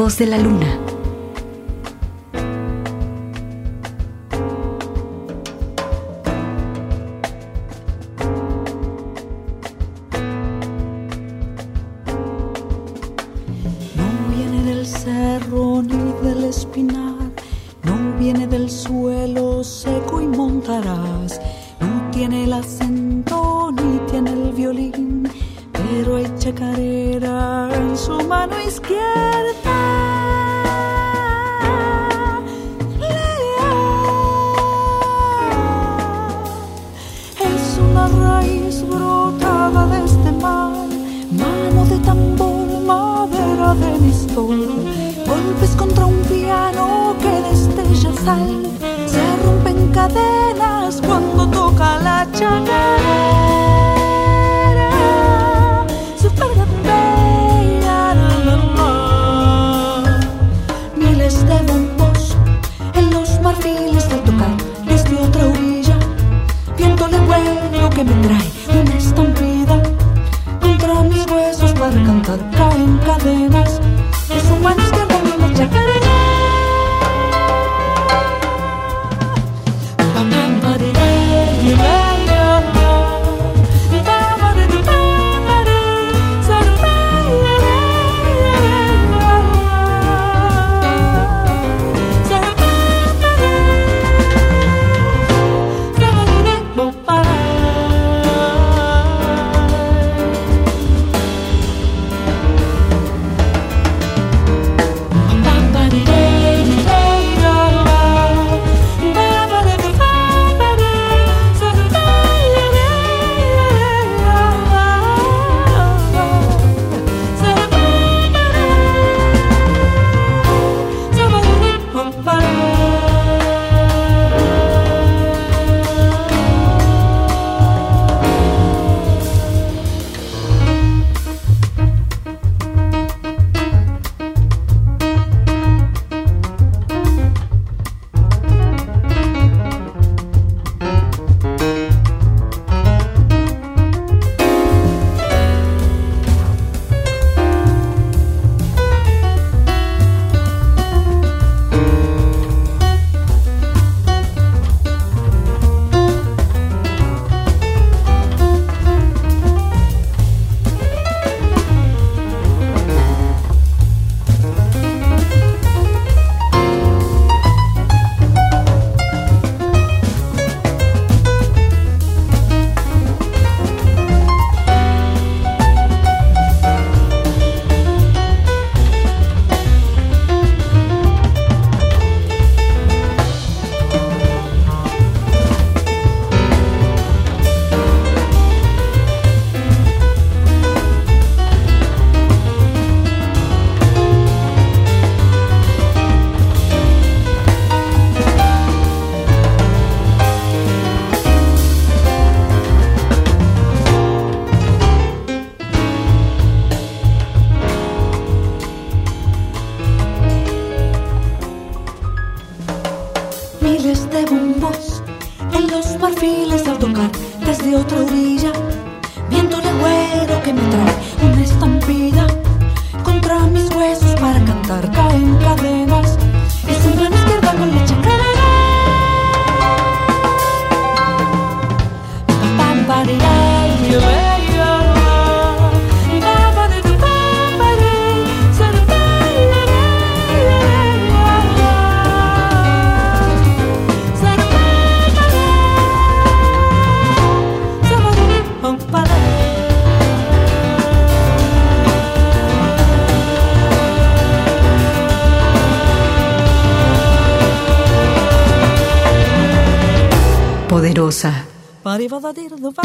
De la luna.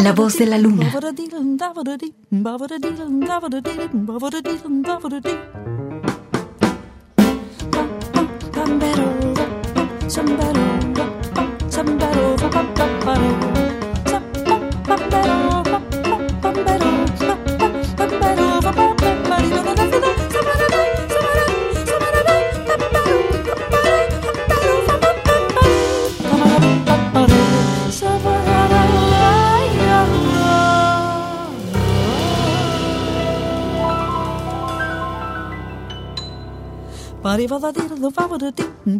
La voz de la luna. Dee ba ba da dee da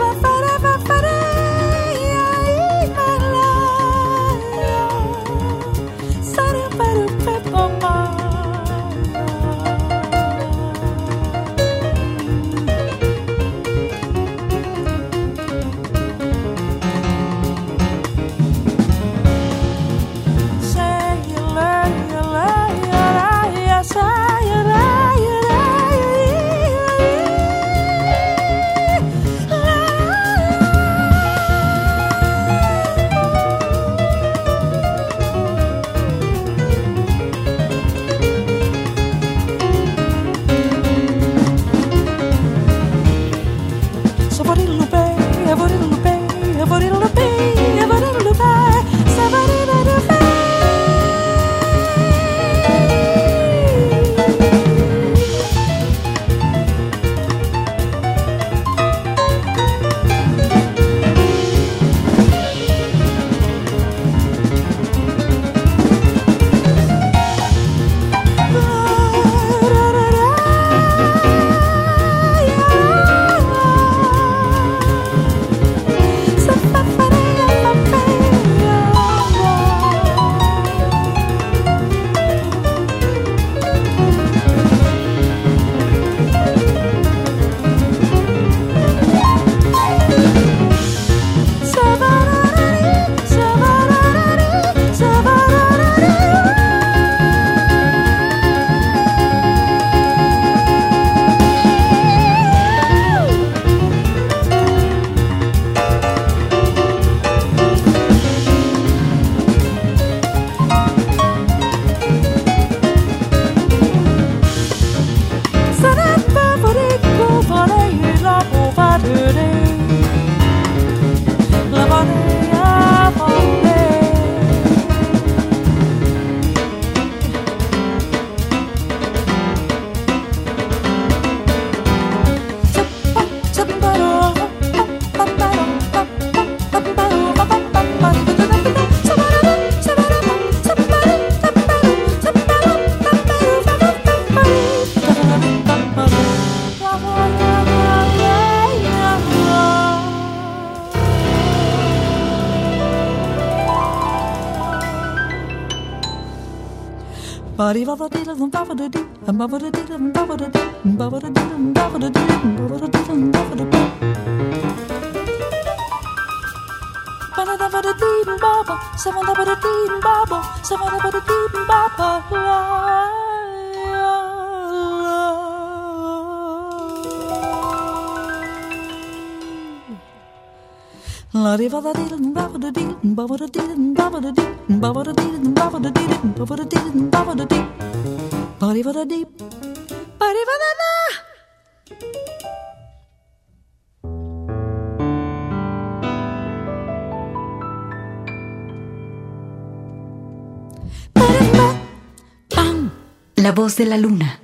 ba da dee ba riva da dee ba riva da da La voz de la luna.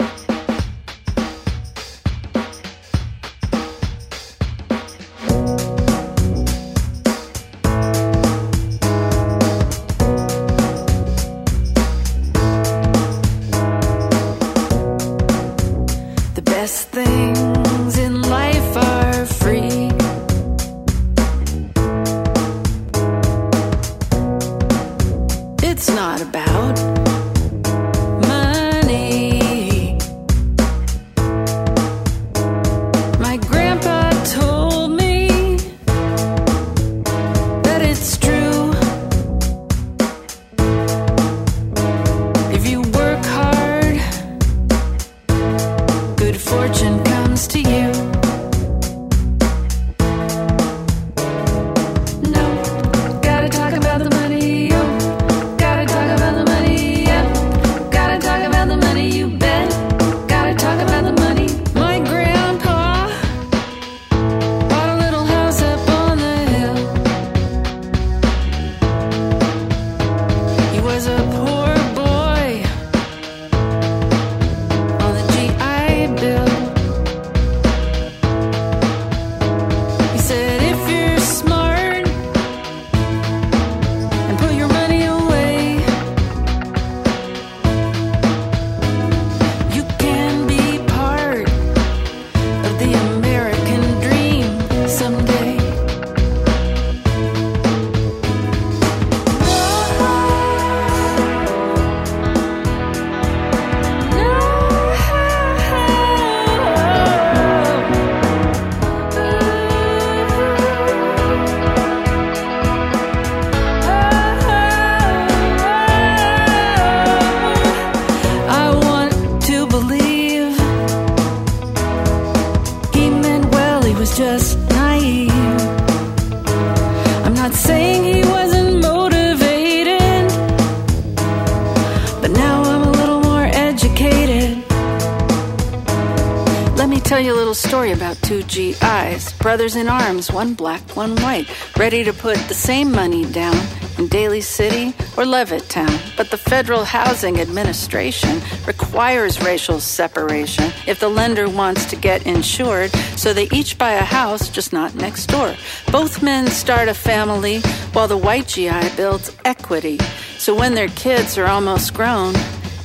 Brothers in arms, one black, one white, ready to put the same money down in Daly City or Levittown. But the Federal Housing Administration requires racial separation if the lender wants to get insured, so they each buy a house, just not next door. Both men start a family while the white GI builds equity. So when their kids are almost grown,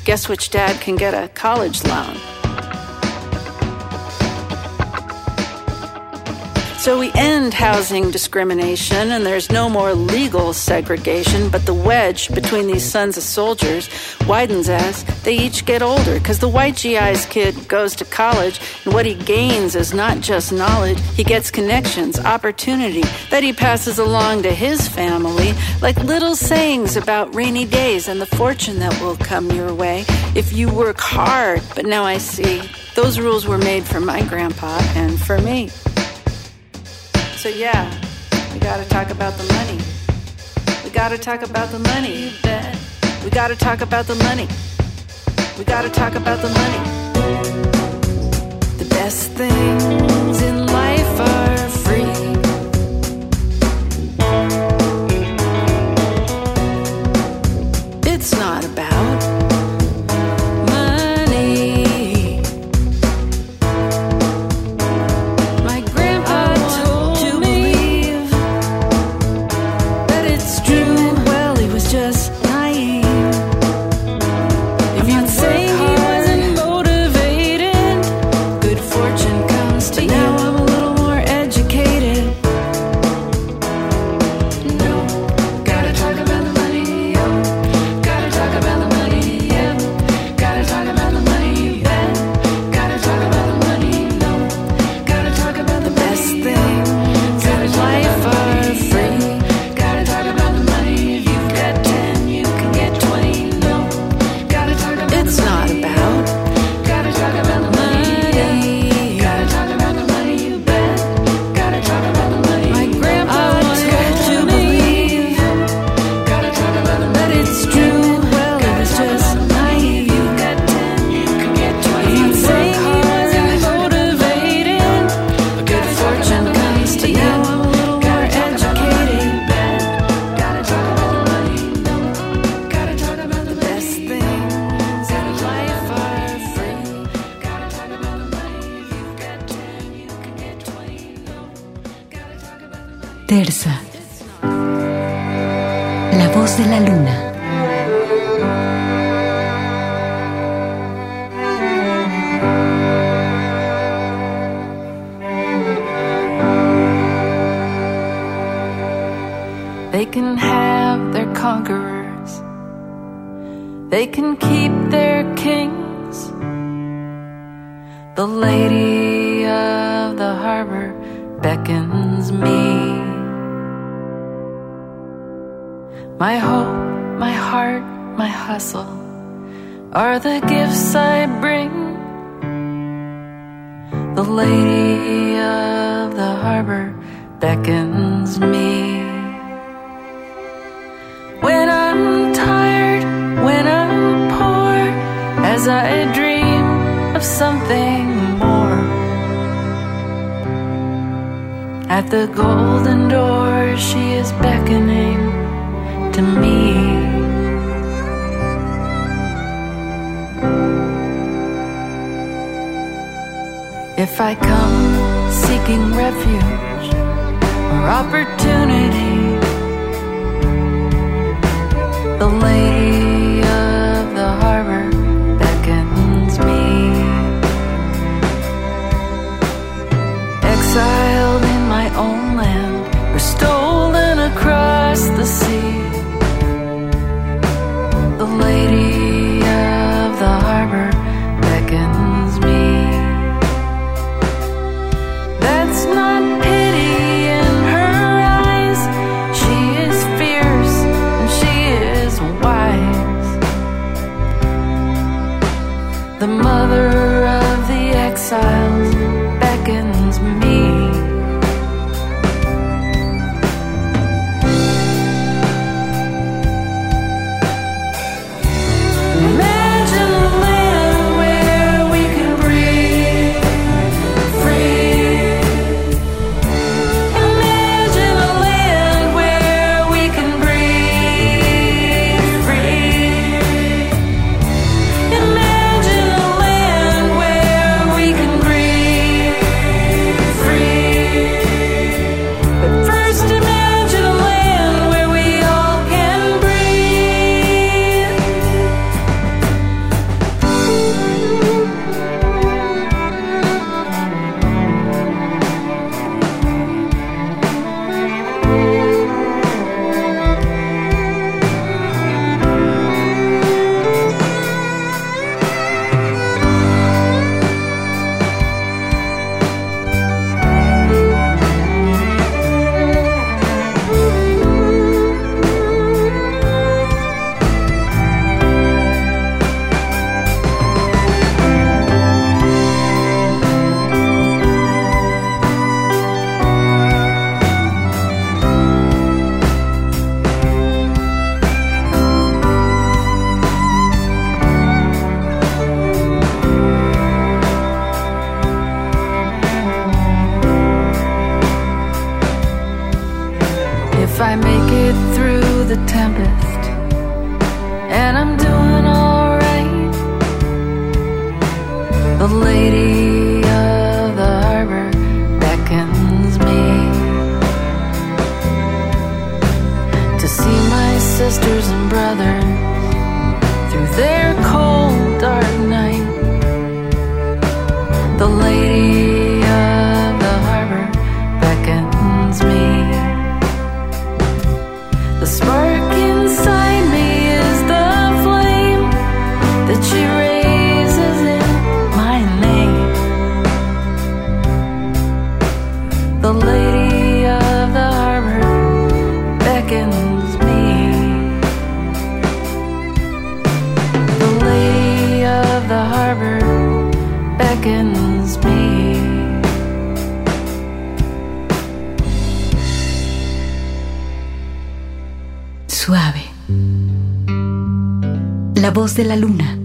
guess which dad can get a college loan? So we end housing discrimination and there's no more legal segregation, but the wedge between these sons of soldiers widens as they each get older because the white GI's kid goes to college and what he gains is not just knowledge, he gets connections, opportunity that he passes along to his family, like little sayings about rainy days and the fortune that will come your way if you work hard. But now I see those rules were made for my grandpa and for me. So yeah, we gotta talk about the money. We gotta talk about the money. You bet. We gotta talk about the money. We gotta talk about the money. The best things If I come seeking refuge or opportunity, the lady La voz de la luna.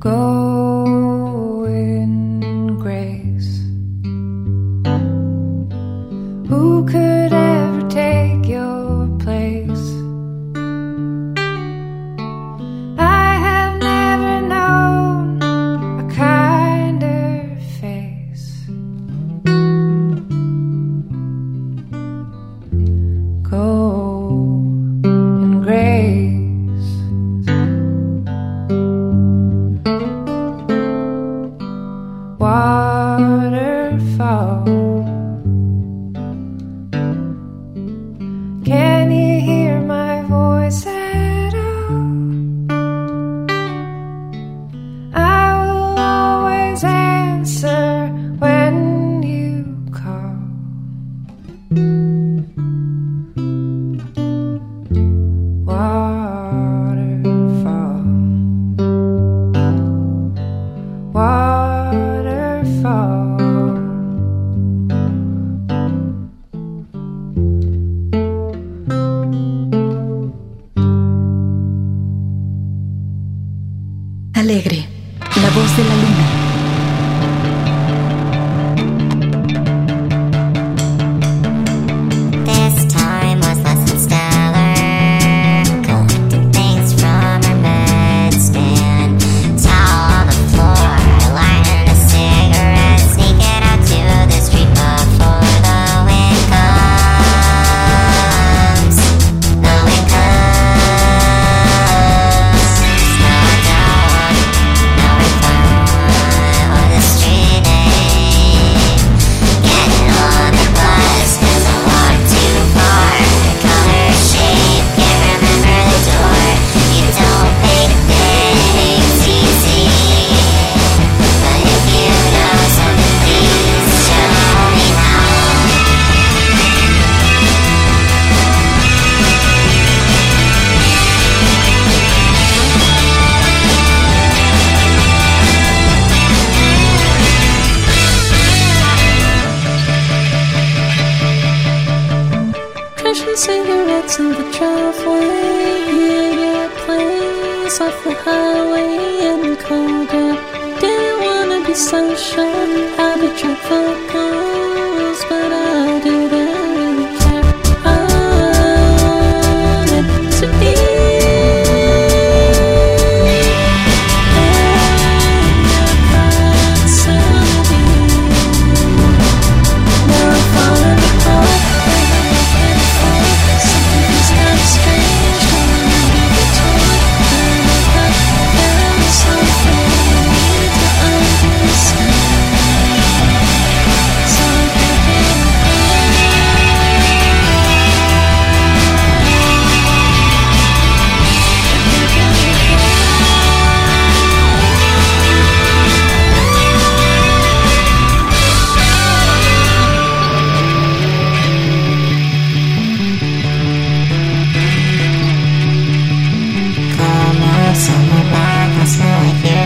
Go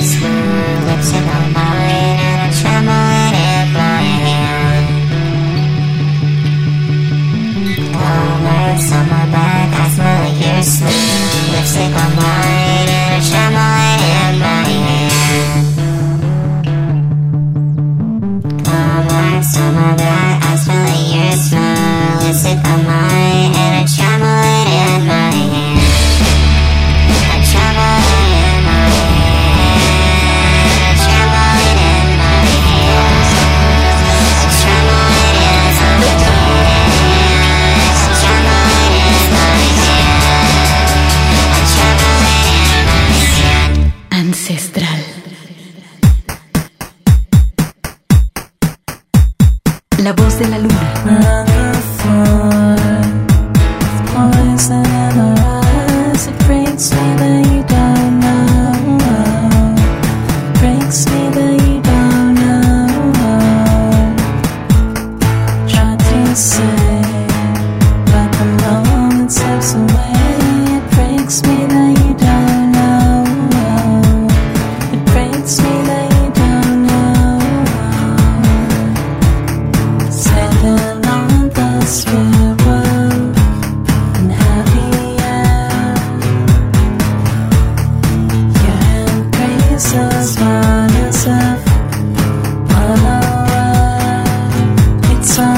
smell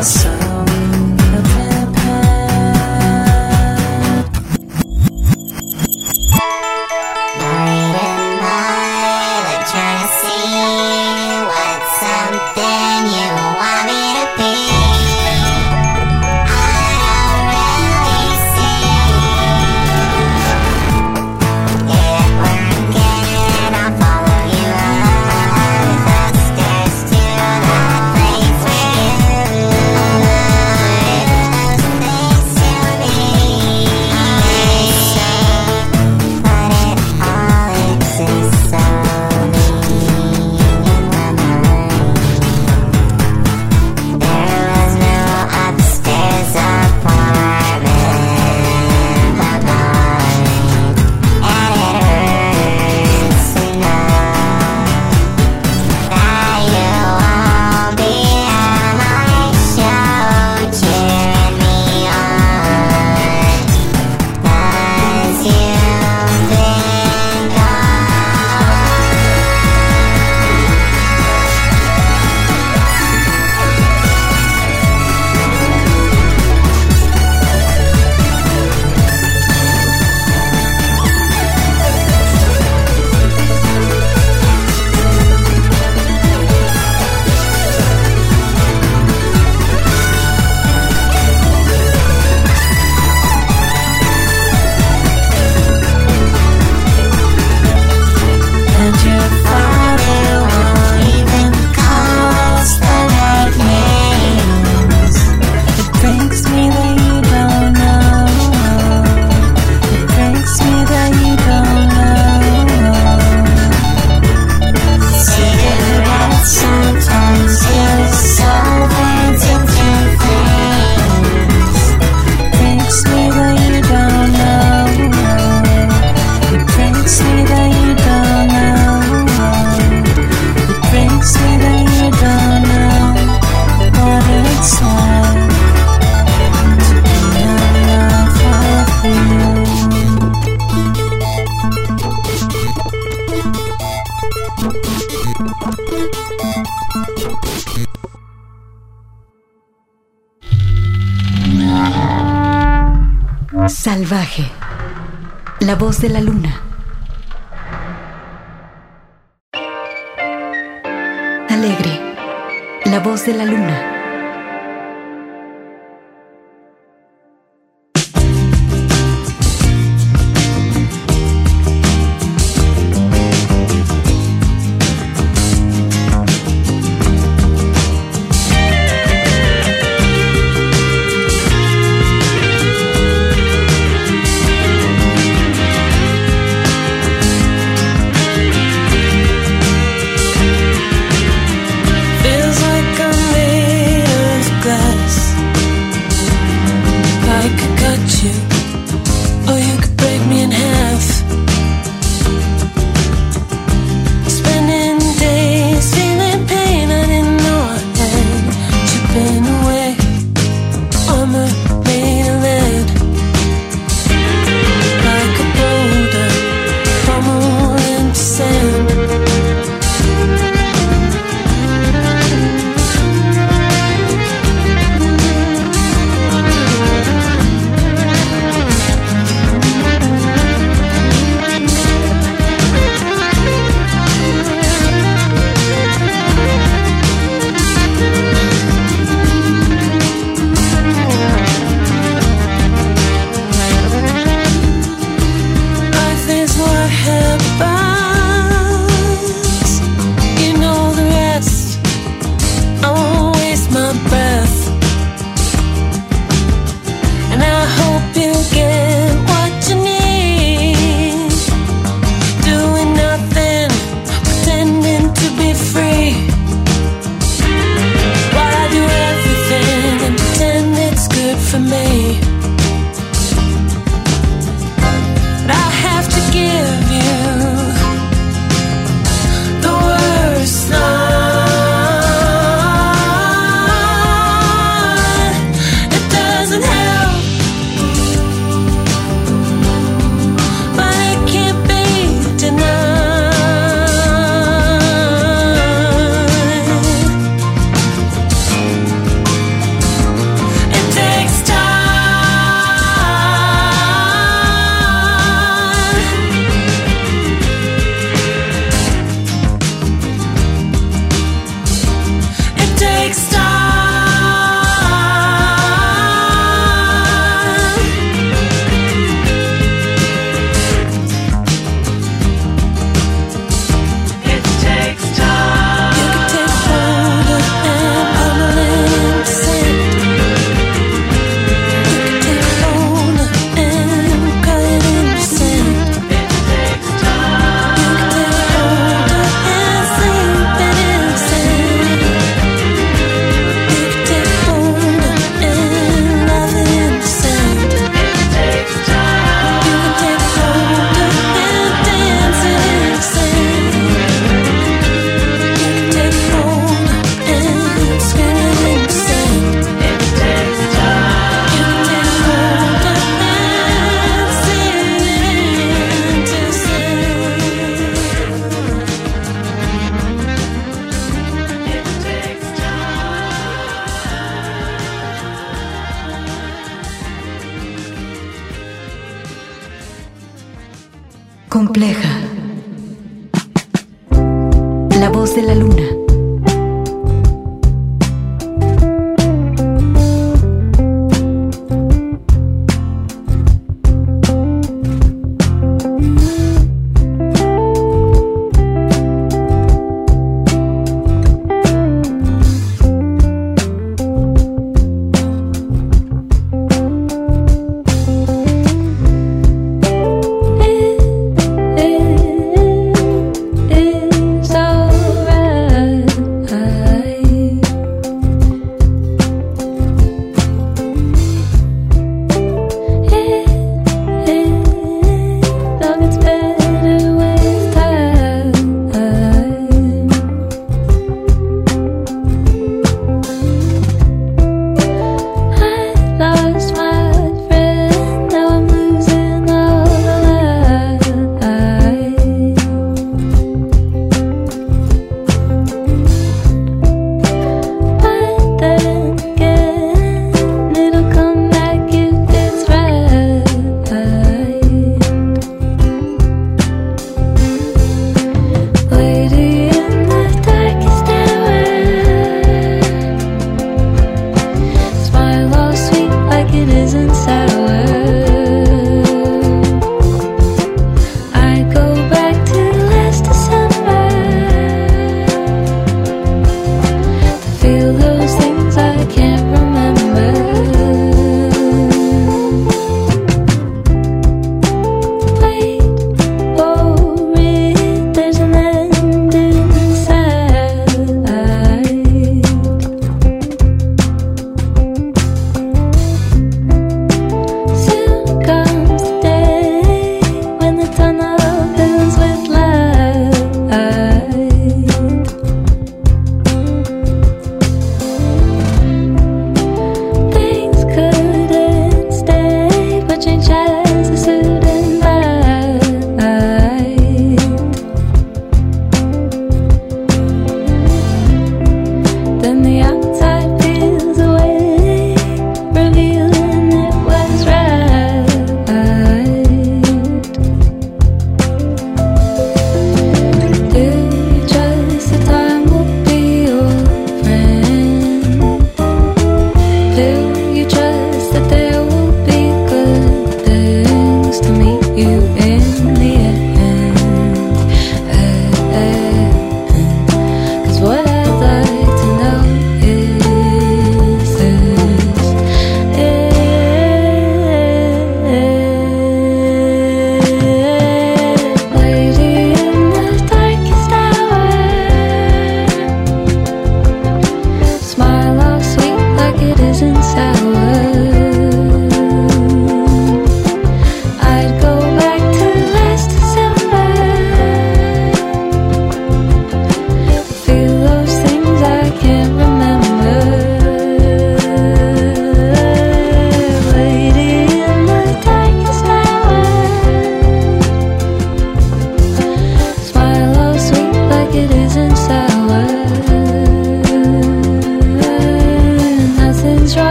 Sun. De la luna.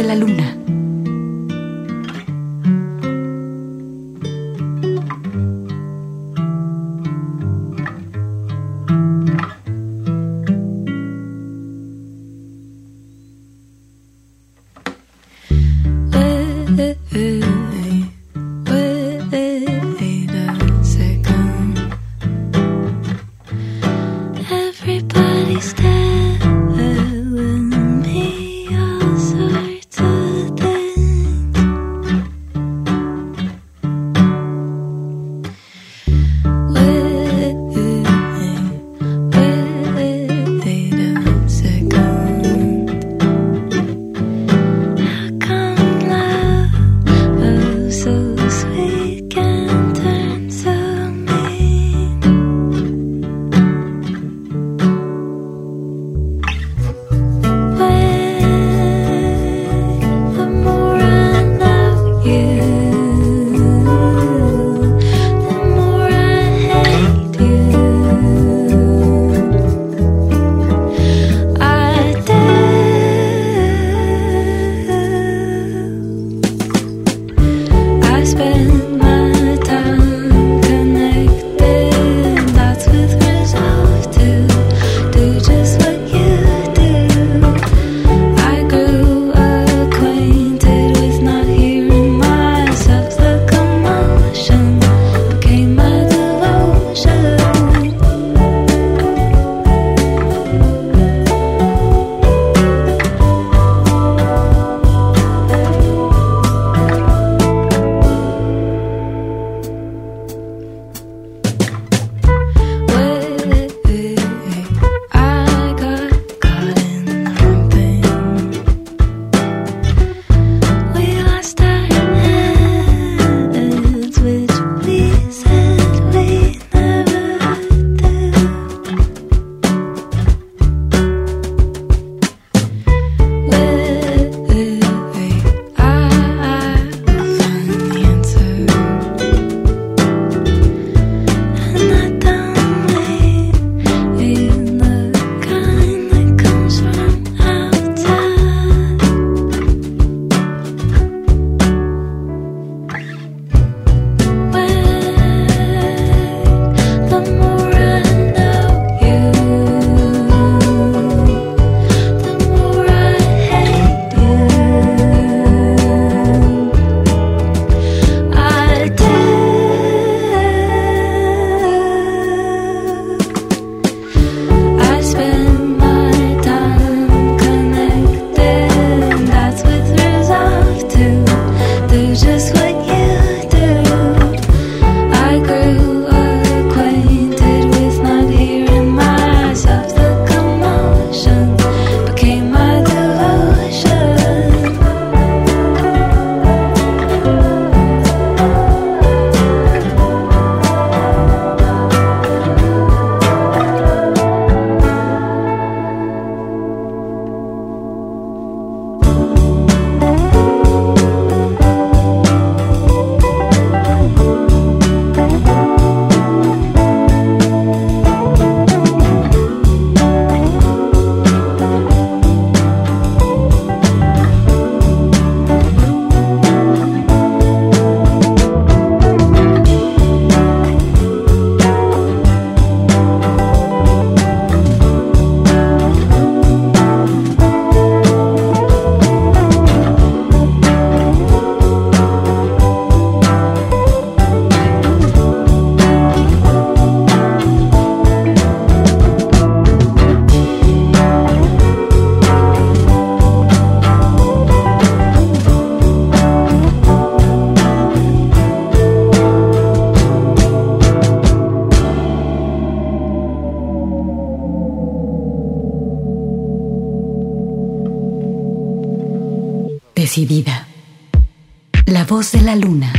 De la luna. La voz de la luna.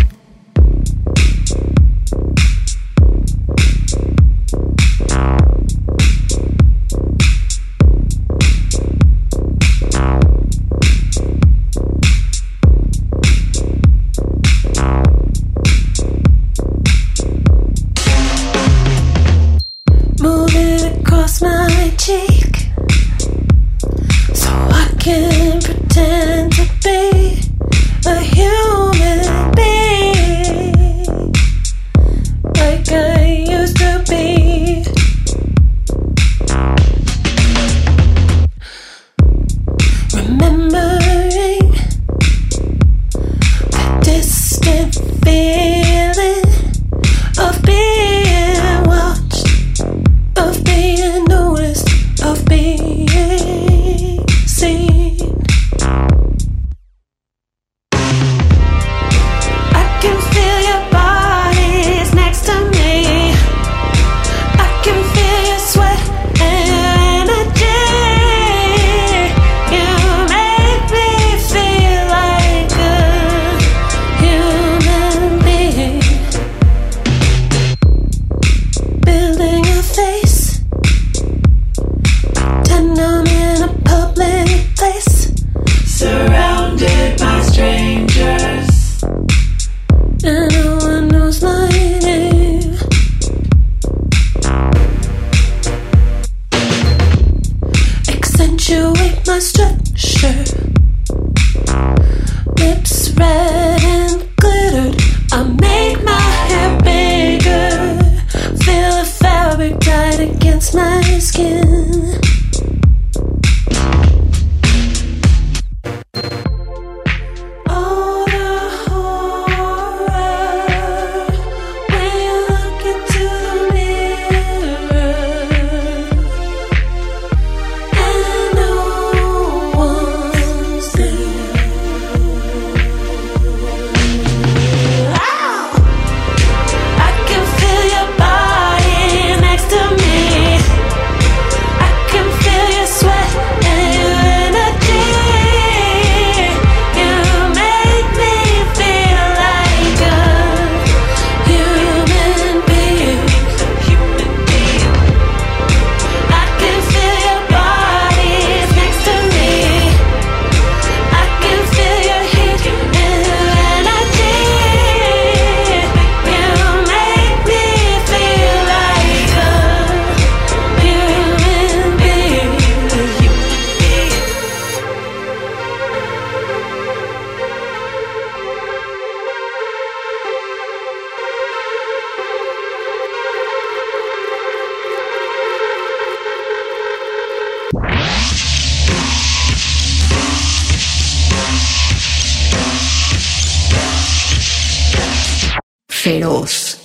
Feroz.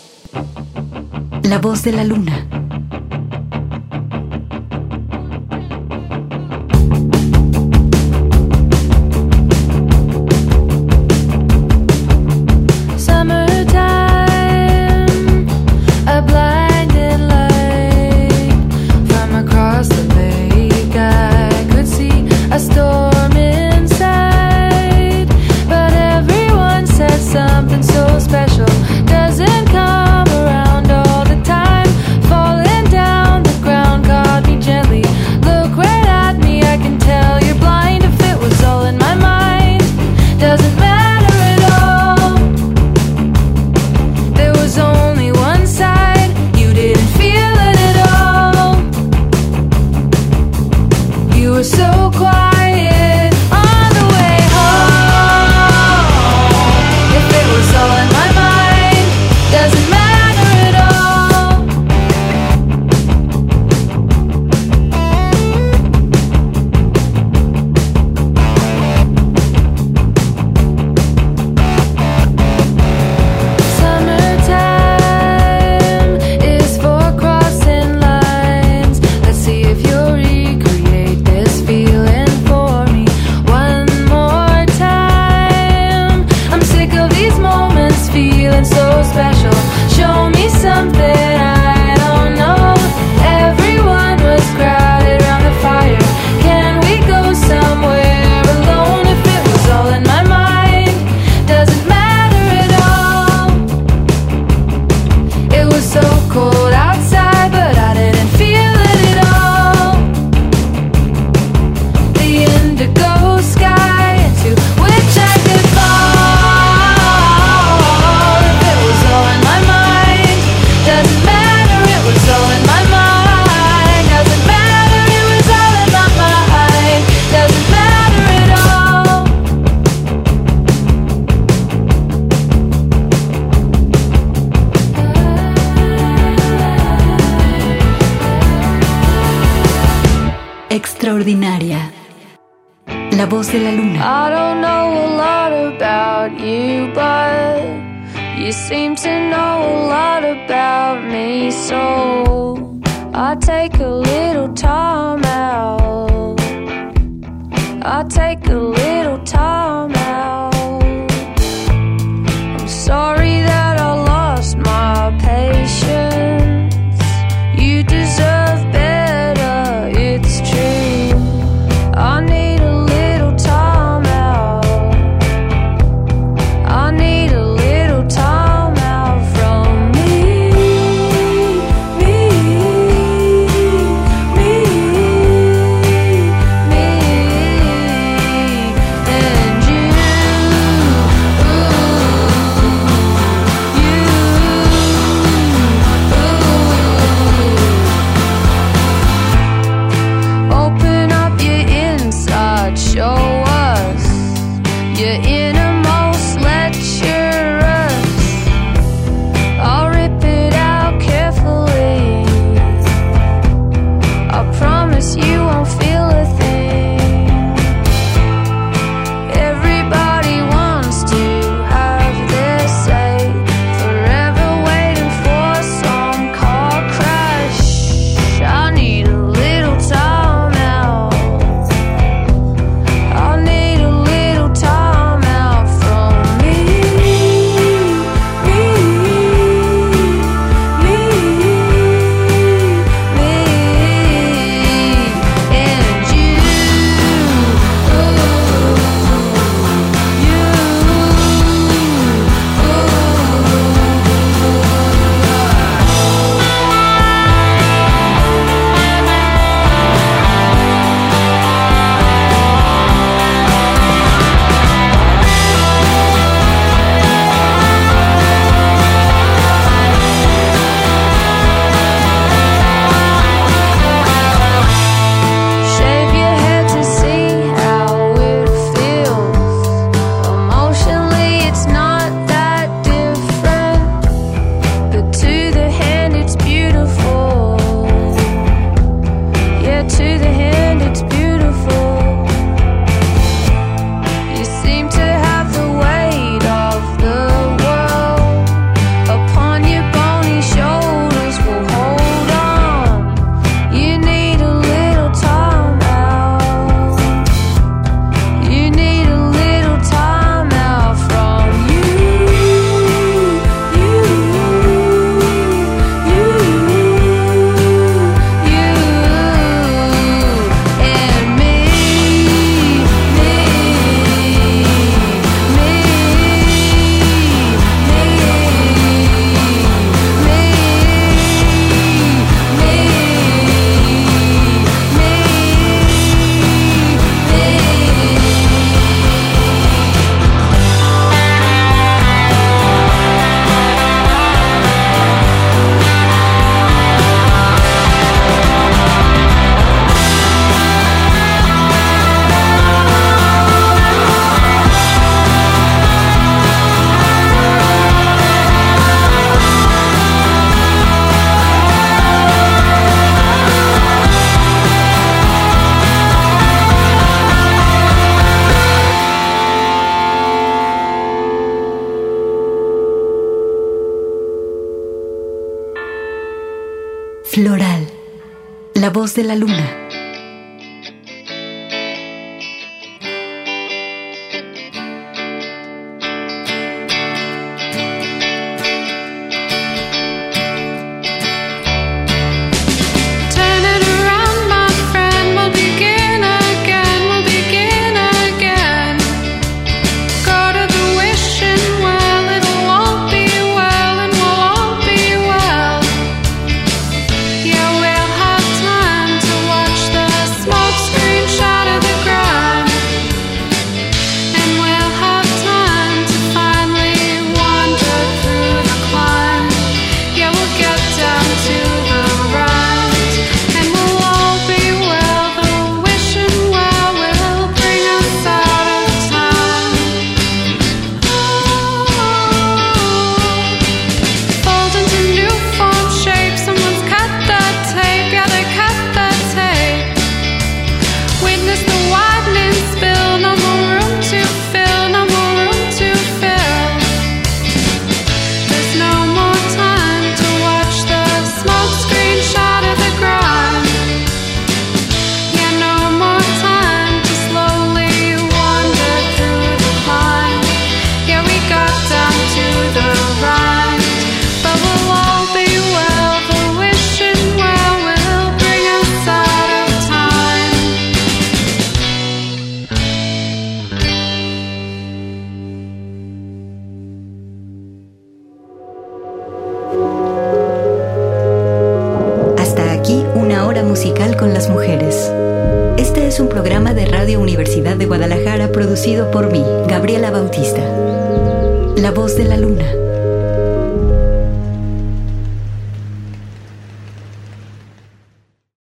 La voz de la luna. Seem to